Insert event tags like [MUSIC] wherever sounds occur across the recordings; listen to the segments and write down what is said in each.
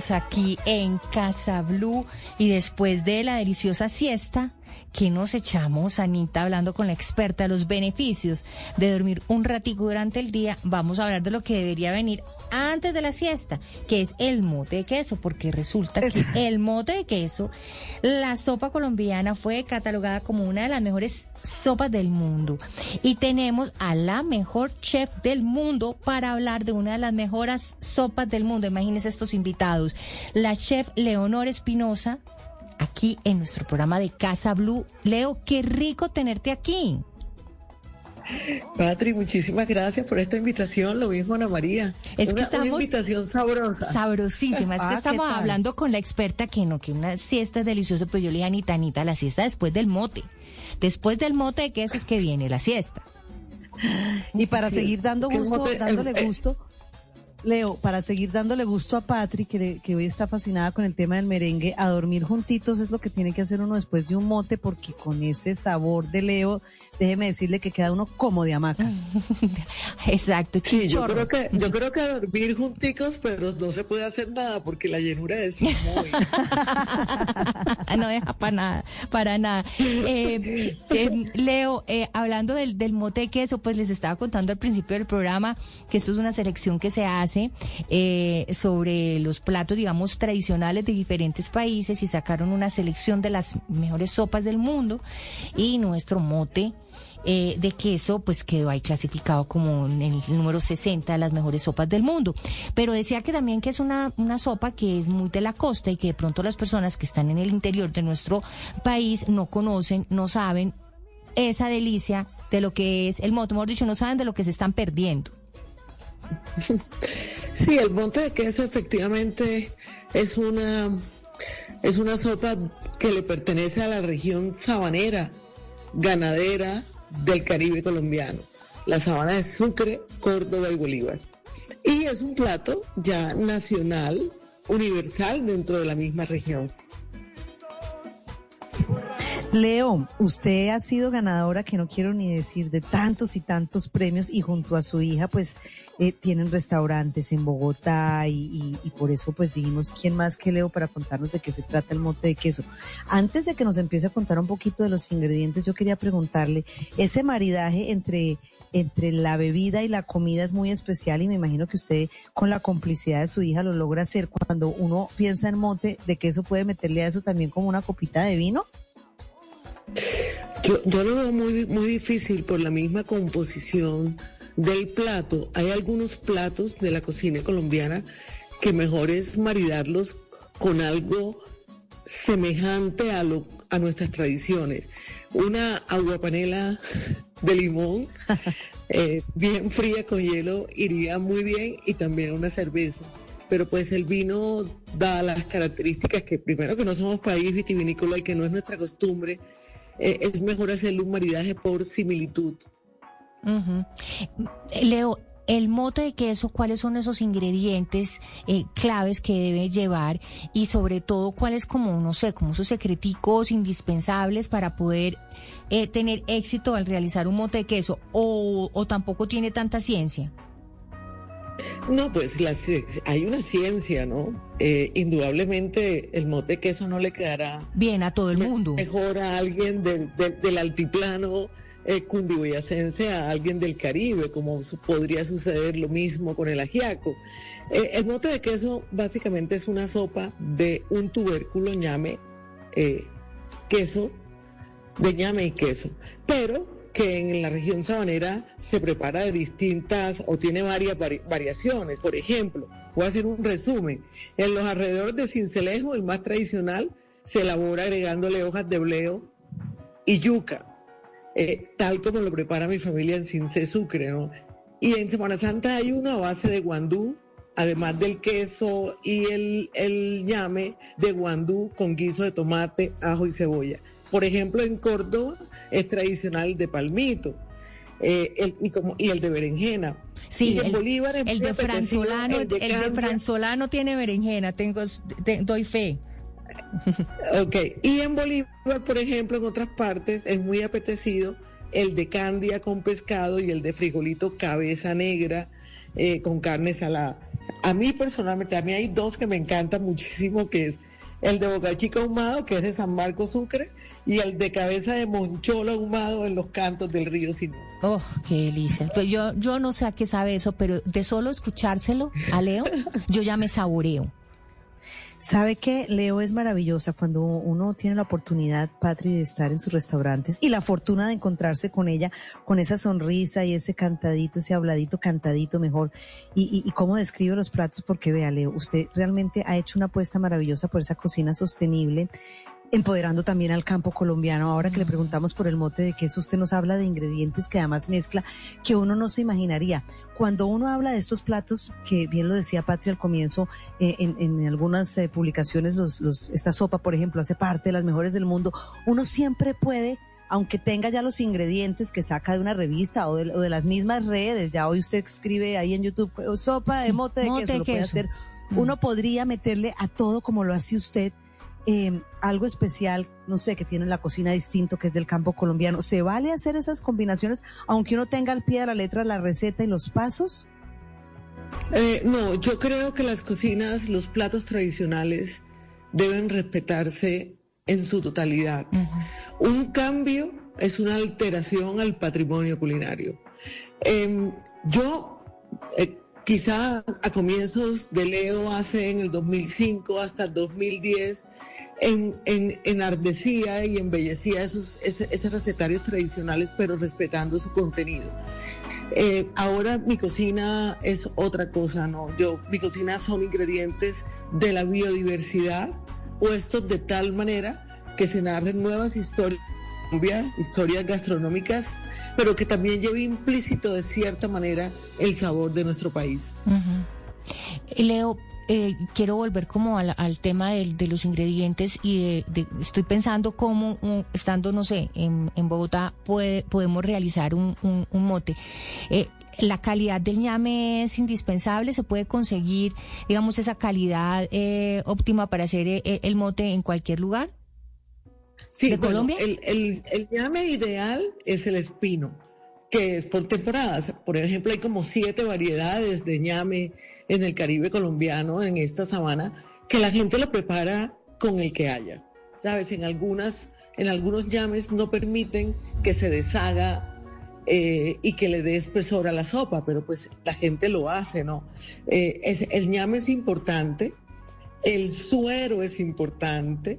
seguimos aquí en Casa Blue y después de la deliciosa siesta, que nos echamos, Anita, hablando con la experta los beneficios de dormir un ratico durante el día, vamos a hablar de lo que debería venir antes de la siesta, que es el mote de queso, porque resulta que [LAUGHS] el mote de queso, la sopa colombiana fue catalogada como una de las mejores sopas del mundo. Y tenemos a la mejor chef del mundo para hablar de una de las mejores sopas del mundo. Imagínense estos invitados. La chef Leonor Espinosa, aquí en nuestro programa de Casa Blue. Leo, qué rico tenerte aquí. Patri, muchísimas gracias por esta invitación. Lo mismo, Ana María. Es que estamos. Una invitación sabrosa. Sabrosísima. Es que Ah, estamos hablando con la experta que no, que una siesta es deliciosa. Pues yo le dije a Anita, Anita, la siesta después del mote. Después del mote de queso es que viene la siesta. Y para seguir dando gusto, mote- dándole eh, gusto, Leo, para seguir dándole gusto a Patri, que, que hoy está fascinada con el tema del merengue, a dormir juntitos es lo que tiene que hacer uno después de un mote, porque con ese sabor de Leo, déjeme decirle que queda uno como de hamaca. [LAUGHS] Exacto, Sí, yo creo que yo [LAUGHS] creo que dormir junticos, pero no se puede hacer nada porque la llenura es muy [LAUGHS] no deja para nada, para nada. Eh, eh, Leo, eh, hablando del, del mote de queso, pues les estaba contando al principio del programa que esto es una selección que se hace eh, sobre los platos, digamos, tradicionales de diferentes países y sacaron una selección de las mejores sopas del mundo y nuestro mote. Eh, de queso, pues quedó ahí clasificado como en el número 60 de las mejores sopas del mundo. Pero decía que también que es una, una sopa que es muy de la costa y que de pronto las personas que están en el interior de nuestro país no conocen, no saben esa delicia de lo que es el mote, mejor dicho, no saben de lo que se están perdiendo. [LAUGHS] Sí, el monte de queso efectivamente es una es una sopa que le pertenece a la región sabanera, ganadera del Caribe colombiano, la sabana de Sucre, Córdoba y Bolívar. Y es un plato ya nacional, universal dentro de la misma región. Leo, usted ha sido ganadora, que no quiero ni decir, de tantos y tantos premios y junto a su hija pues eh, tienen restaurantes en Bogotá y, y- y por eso pues dijimos, ¿quién más que Leo para contarnos de qué se trata el mote de queso? Antes de que nos empiece a contar un poquito de los ingredientes, yo quería preguntarle, ese maridaje entre, entre la bebida y la comida es muy especial y me imagino que usted con la complicidad de su hija lo logra hacer. Cuando uno piensa en mote de queso puede meterle a eso también como una copita de vino. Yo, yo lo veo muy, muy difícil por la misma composición del plato. Hay algunos platos de la cocina colombiana que mejor es maridarlos con algo semejante a, lo, a nuestras tradiciones. Una aguapanela de limón [LAUGHS] eh, bien fría con hielo iría muy bien y también una cerveza. Pero pues el vino da las características que primero que no somos país vitivinícola y que no es nuestra costumbre, eh, es mejor hacerle un maridaje por similitud. Ujú. Leo, el mote de queso, ¿cuáles son esos ingredientes eh, claves que debe llevar? Y sobre todo, ¿cuáles como, no sé, como esos secreticos indispensables para poder eh, tener éxito al realizar un mote de queso? ¿O, o tampoco tiene tanta ciencia? No, pues la hay una ciencia, ¿no? Eh, indudablemente el mote de queso no le quedará Bien, a todo el mundo. mejor a alguien del, del- del altiplano eh, cundiboyacense a alguien del Caribe, como su- podría suceder lo mismo con el ajiaco. Eh, el mote de queso básicamente es una sopa de un tubérculo ñame, eh, queso, de ñame y queso, pero que en la región sabanera se prepara de distintas o tiene varias vari- variaciones. Por ejemplo, voy a hacer un resumen. En los alrededores de Cincelejo, el más tradicional, se elabora agregándole hojas de bleo y yuca, eh, tal como lo prepara mi familia en Cince Sucre. Y en Semana Santa hay una base de guandú, además del queso y el, el ñame de guandú con guiso de tomate, ajo y cebolla. Por ejemplo, en Córdoba es tradicional de palmito. eh, el, y, como, y el de berenjena. Sí, y en el, Bolívar es el de franzolano, el el de de franzolano tiene berenjena, tengo, te- doy fe. Ok, y en Bolívar, por ejemplo, en otras partes es muy apetecido el de candia con pescado y el de frijolito cabeza negra eh, con carne salada. a mí personalmente, a mí hay dos que me encantan muchísimo, que es el de Boca Chica ahumado, que es de San Marcos Sucre, y el de cabeza de monchola ahumado en los cantos del río Sinú. Oh, qué delicia. Pues yo, yo no sé a qué sabe eso, pero de solo escuchárselo a Leo, yo ya me saboreo. ¿Sabe que Leo es maravillosa. Cuando uno tiene la oportunidad, Patri, de estar en sus restaurantes y la fortuna de encontrarse con ella, con esa sonrisa y ese cantadito, ese habladito, cantadito mejor, y, y cómo describe los platos, porque vea, Leo, usted realmente ha hecho una apuesta maravillosa por esa cocina sostenible, empoderando también al campo colombiano. Ahora que le preguntamos por el mote de queso, usted nos habla de ingredientes que además mezcla que uno no se imaginaría. Cuando uno habla de estos platos, que bien lo decía Patria al comienzo, eh, en, en, algunas eh, publicaciones, los, los, esta sopa, por ejemplo, hace parte de las mejores del mundo, uno siempre puede aunque tenga ya los ingredientes que saca de una revista o de, o de, las mismas redes, ya hoy usted escribe ahí en YouTube, sopa de mote de mote queso, de lo puede queso. hacer. Uno podría meterle a todo como lo hace usted, eh, algo especial, no sé, que tiene la cocina distinto, que es del campo colombiano. ¿Se vale hacer esas combinaciones, aunque uno tenga al pie de la letra la receta y los pasos? Eh, no, yo creo que las cocinas, los platos tradicionales deben respetarse en su totalidad. Uh -huh. Un cambio es una alteración al patrimonio culinario. Eh, yo, eh, quizá a comienzos de Leo, hace en el 2005 hasta el 2010, en, en, enardecía y embellecía esos, esos, esos, recetarios tradicionales, pero respetando su contenido. Eh, ahora mi cocina es otra cosa, ¿no? Yo, mi cocina son ingredientes de la biodiversidad puestos de tal manera que se narren nuevas historias, historias gastronómicas, pero que también lleve implícito de cierta manera el sabor de nuestro país. -huh. Leo, eh, quiero volver como al, tema de, los ingredientes y de, estoy pensando cómo, estando, no sé, en, en Bogotá, puede, podemos realizar un, mote. Eh, la calidad del ñame es indispensable, se puede conseguir, digamos, esa calidad eh, óptima para hacer el, el, mote en cualquier lugar. Sí, ¿De bueno, Colombia? El, el, el ñame ideal es el espino, que es por temporadas. Por ejemplo, hay como siete variedades de ñame en el Caribe colombiano, en esta sabana, que la gente lo prepara con el que haya. Sabes, en algunas, en algunos llames no permiten que se deshaga eh, y que le dé espesor a la sopa, pero pues la gente lo hace, ¿no? Eh, es, el ñame es importante, el suero es importante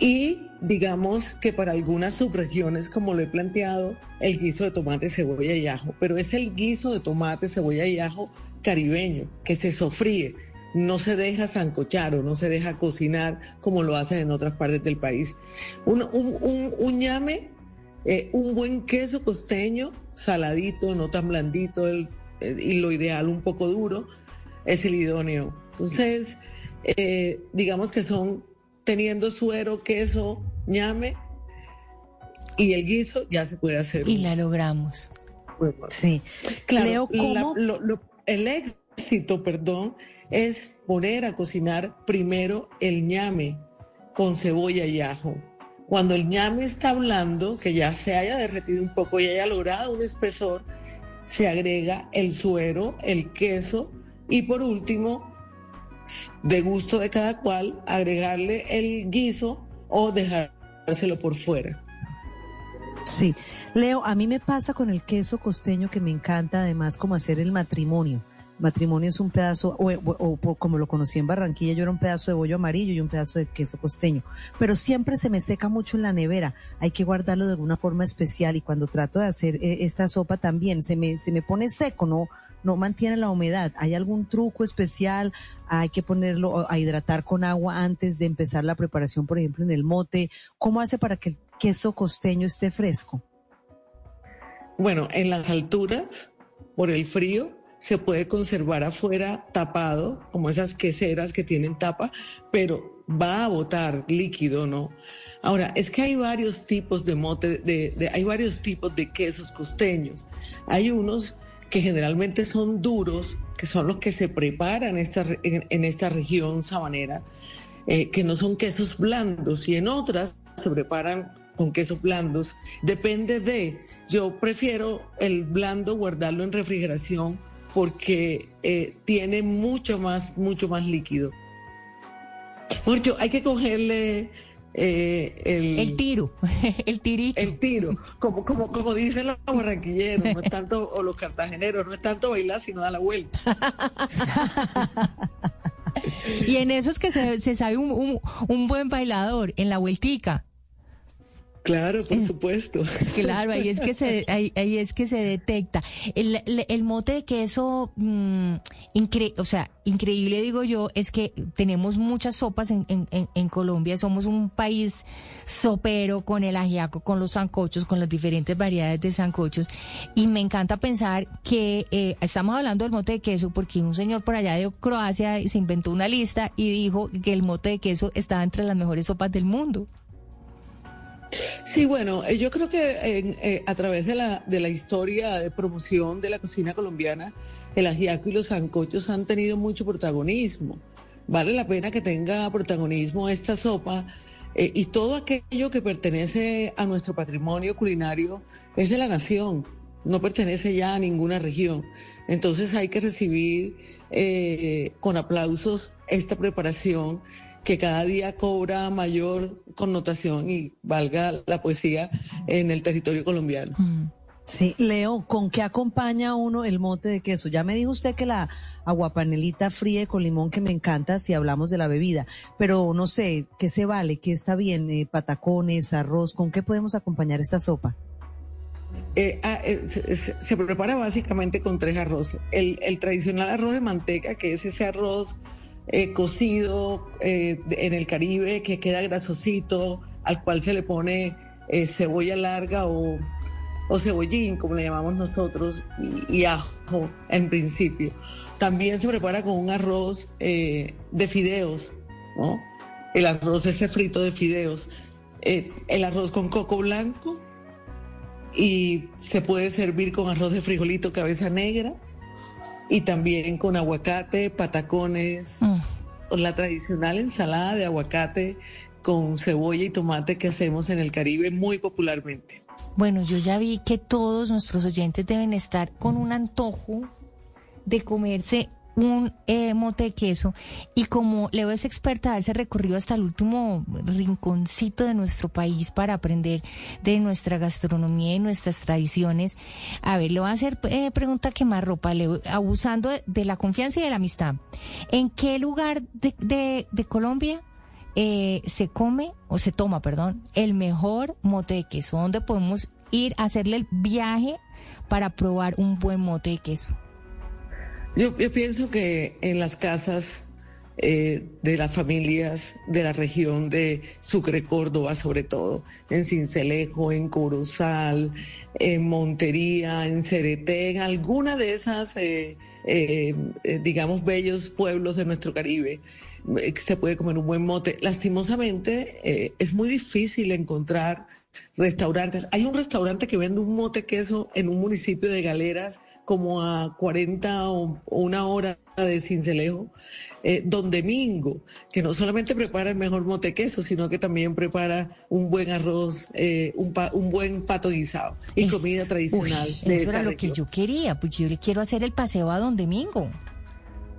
y digamos que para algunas subregiones, como lo he planteado, el guiso de tomate, cebolla y ajo, pero es el guiso de tomate, cebolla y ajo caribeño, que se sofríe, no se deja zancochar o no se deja cocinar como lo hacen en otras partes del país. Un, un, un, un ñame, eh, un buen queso costeño, saladito, no tan blandito, el, y lo ideal un poco duro, es el idóneo. Entonces, eh, digamos que son teniendo suero, queso, ñame y el guiso, ya se puede hacer. Y la logramos. Bueno, sí. Claro, Leo, ¿cómo? La, lo, lo, el éxito, perdón, es poner a cocinar primero el ñame con cebolla y ajo. Cuando el ñame está blando, que ya se haya derretido un poco y haya logrado un espesor, se agrega el suero, el queso y por último, de gusto de cada cual, agregarle el guiso o dejárselo por fuera. Sí, Leo, a mí me pasa con el queso costeño que me encanta además como hacer el matrimonio. Matrimonio es un pedazo, o, o, como lo conocí en Barranquilla, yo era un pedazo de bollo amarillo y un pedazo de queso costeño. Pero siempre se me seca mucho en la nevera. Hay que guardarlo de alguna forma especial y cuando trato de hacer eh, esta sopa también se me, se me pone seco, no, no mantiene la humedad. ¿Hay algún truco especial? Hay que ponerlo a hidratar con agua antes de empezar la preparación, por ejemplo, en el mote. ¿Cómo hace para que el queso costeño esté fresco? Bueno, en las alturas, por el frío, se puede conservar afuera tapado, como esas queseras que tienen tapa, pero va a botar líquido, ¿no? Ahora, es que hay varios tipos de mote, de, de, hay varios tipos de quesos costeños. Hay unos que generalmente son duros, que son los que se preparan esta, en, en, esta región sabanera, eh, que no son quesos blandos, y en otras se preparan con quesos blandos. Depende de, yo prefiero el blando guardarlo en refrigeración porque eh, tiene mucho más, mucho más líquido. Mucho, hay que cogerle eh, el, tiro, [LAUGHS] el tirito. El tiro, como, como, como dicen los barranquilleros, no es tanto, o los cartageneros, no es tanto bailar, sino dar la vuelta. [LAUGHS] y en eso es que se, se sabe un, un buen bailador, en la vueltica. Claro, por supuesto. [LAUGHS] Claro, ahí es que se, ahí, es que se detecta. El, el, mote de queso, mm, o sea, increíble digo yo, es que tenemos muchas sopas en, en, en, Colombia, somos un país sopero con el ajiaco, con los sancochos, con las diferentes variedades de sancochos, y me encanta pensar que eh, estamos hablando del mote de queso porque un señor por allá de Croacia se inventó una lista y dijo que el mote de queso estaba entre las mejores sopas del mundo. Sí, bueno, eh, yo creo que eh, a través de la, de la historia de promoción de la cocina colombiana, el ajiaco y los sancochos han tenido mucho protagonismo. Vale la pena que tenga protagonismo esta sopa eh, y todo aquello que pertenece a nuestro patrimonio culinario es de la nación, no pertenece ya a ninguna región. Entonces hay que recibir con aplausos esta preparación que cada día cobra mayor connotación y valga la poesía en el territorio colombiano. Mm. Sí, Leo, ¿con qué acompaña uno el mote de queso? Ya me dijo usted que la aguapanelita fría con limón que me encanta si hablamos de la bebida, pero no sé, ¿qué se vale? ¿Qué está bien? Eh, patacones, arroz, ¿con qué podemos acompañar esta sopa? Eh, ah, eh, se, prepara básicamente con tres arroces. El, el tradicional arroz de manteca, que es ese arroz eh, cocido eh, en el Caribe que queda grasosito, al cual se le pone eh, cebolla larga o, cebollín, como le llamamos nosotros, y, ajo en principio. También se prepara con un arroz de fideos, ¿no? El arroz ese frito de fideos. el arroz con coco blanco y se puede servir con arroz de frijolito cabeza negra y también con aguacate, patacones, mm. la tradicional ensalada de aguacate con cebolla y tomate que hacemos en el Caribe muy popularmente. Bueno, yo ya vi que todos nuestros oyentes deben estar con un antojo de comerse un eh, mote de queso y como Leo es experta, darse recorrido hasta el último rinconcito de nuestro país para aprender de nuestra gastronomía y nuestras tradiciones. A ver, le voy a hacer eh, pregunta que más ropa, Leo, abusando de, la confianza y de la amistad. ¿En qué lugar de, de, Colombia eh, se come o se toma, perdón, el mejor mote de queso? ¿Dónde podemos ir a hacerle el viaje para probar un buen mote de queso? Yo, pienso que en las casas eh, de las familias de la región de Sucre, Córdoba, sobre todo, en Cincelejo, en Corozal, en Montería, en Cereté, en alguna de esas, eh, eh, digamos, bellos pueblos de nuestro Caribe, se puede comer un buen mote. Lastimosamente, es muy difícil encontrar restaurantes. Hay un restaurante que vende un mote queso en un municipio de Galeras como a 40 o una hora de Cincelejo, eh, Don Domingo, que no solamente prepara el mejor mote queso, sino que también prepara un buen arroz, eh, un, un, buen pato guisado y comida tradicional. eso era lo que yo quería, porque yo le quiero hacer el paseo a Don Domingo.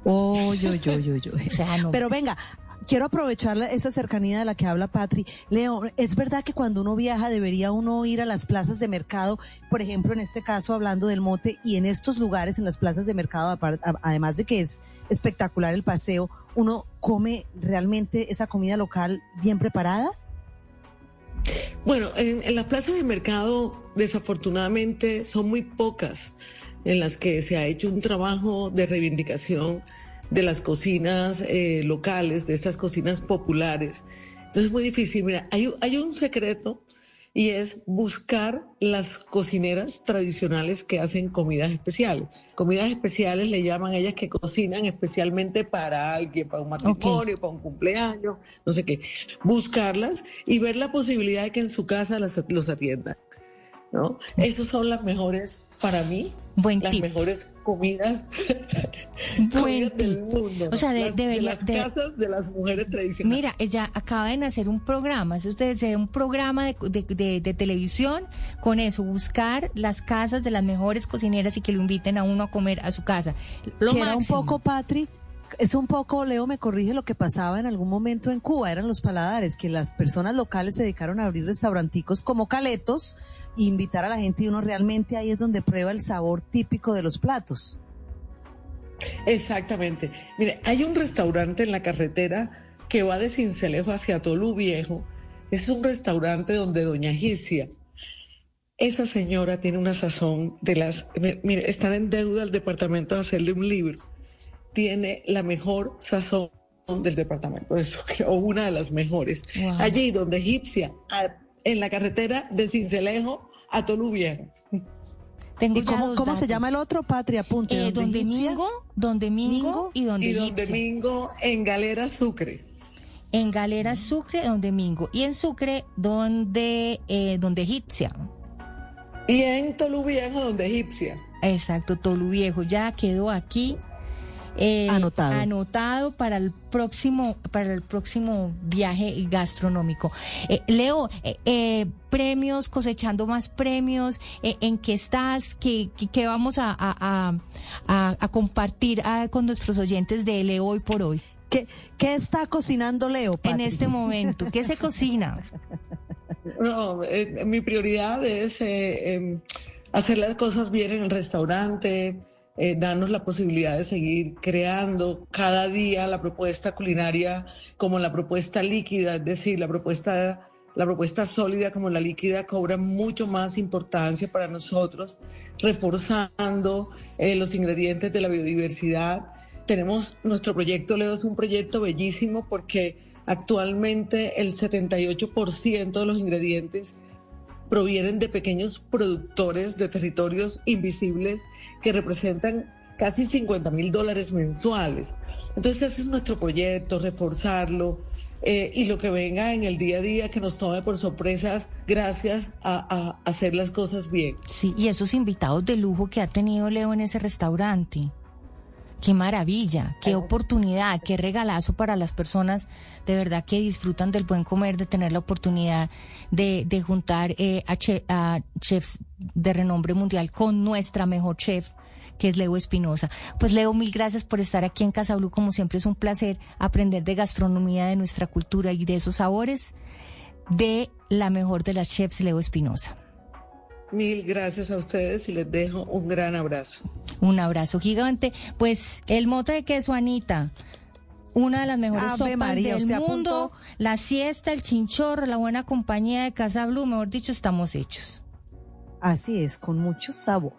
Oh, yo, yo, yo, yo. Pero venga, quiero aprovechar esa cercanía de la que habla Patri. Leo, es verdad que cuando uno viaja debería uno ir a las plazas de mercado, por ejemplo, en este caso hablando del mote, y en estos lugares, en las plazas de mercado, además de que es espectacular el paseo, uno come realmente esa comida local bien preparada. Bueno, en, en las plazas de mercado desafortunadamente son muy pocas en las que se ha hecho un trabajo de reivindicación de las cocinas eh, locales, de estas cocinas populares. Entonces es muy difícil. Mira, hay, hay un secreto y es buscar las cocineras tradicionales que hacen comidas especiales. Comidas especiales le llaman a ellas que cocinan especialmente para alguien, para un matrimonio, para un cumpleaños, no sé qué. Buscarlas y ver la posibilidad de que en su casa las, los atiendan. ¿no? Esas son las mejores, para mí, las mejores comidas Buen del tip. mundo. O sea, de- Las- debería- las de- casas de las mujeres tradicionales. Mira, ella acaba de nacer un programa, eso ustedes un programa de, de- de- de televisión con eso, buscar las casas de las mejores cocineras y que lo inviten a uno a comer a su casa. Lo que era un poco, Patri, es un poco, Leo me corrige lo que pasaba en algún momento en Cuba, eran los paladares, que las personas locales se dedicaron a abrir restauranticos como caletos e invitar a la gente y uno realmente ahí es donde prueba el sabor típico de los platos. Exactamente. Mire, hay un restaurante en la carretera que va de Cincelejo hacia Tolú Viejo. Es un restaurante donde Doña Gicia, esa señora tiene una sazón de las... mi- Mire, están en deuda al departamento de hacerle un libro. Tiene la mejor sazón del departamento, eso, [LAUGHS] o una de las mejores. Wow. Allí donde Egipcia, a- en la carretera de Cincelejo a Tolú Viejo. Tengo ¿Y ya cómo, se llama el otro, Patri? Apunte. Eh, ¿Donde don? Domingo, Don Domingo Mingo y Don Y don. Domingo en Galera Sucre. En Galera Sucre, Don Domingo. Y en Sucre, donde, eh, donde Egipcia. Y en Tolú Viejo, donde Egipcia. Exacto, Tolu Viejo. Ya quedó aquí. Eh, Anotado. anotado para el próximo para el próximo viaje gastronómico. Eh, Leo eh, eh, premios cosechando más premios eh, en qué estás qué, qué- qué vamos a, a- a- a- a compartir ah, con nuestros oyentes de Leo hoy por hoy ¿Qué, qué está cocinando Leo, en este momento qué se cocina [LAUGHS] No, eh, mi prioridad es eh, em, hacer las cosas bien en el restaurante, eh, darnos la posibilidad de seguir creando cada día la propuesta culinaria como la propuesta líquida, es decir, la propuesta la propuesta sólida como la líquida cobra mucho más importancia para nosotros, reforzando eh, los ingredientes de la biodiversidad. Tenemos nuestro proyecto Leo es un proyecto bellísimo porque actualmente el 78% de los ingredientes provienen de pequeños productores de territorios invisibles que representan casi 50 mil dólares mensuales. Entonces ese es nuestro proyecto, reforzarlo eh, y lo que venga en el día a día que nos tome por sorpresas gracias a, a hacer las cosas bien. sí y esos invitados de lujo que ha tenido Leo en ese restaurante Qué maravilla, qué oportunidad, qué regalazo para las personas de verdad que disfrutan del buen comer, de tener la oportunidad de, de juntar eh, a, a chefs de renombre mundial con nuestra mejor chef, que es Leo Espinosa. Pues Leo, mil gracias por estar aquí en Casa Blue. Como siempre es un placer aprender de gastronomía, de nuestra cultura y de esos sabores de la mejor de las chefs, Leo Espinosa. Mil gracias a ustedes y les dejo un gran abrazo. Un abrazo gigante. Pues el mote de queso, Anita. Una de las mejores Ave sopas María, del mundo. apuntó. La siesta, el chinchorro, la buena compañía de Casa Blue. Mejor dicho, estamos hechos. Así es, con mucho sabor.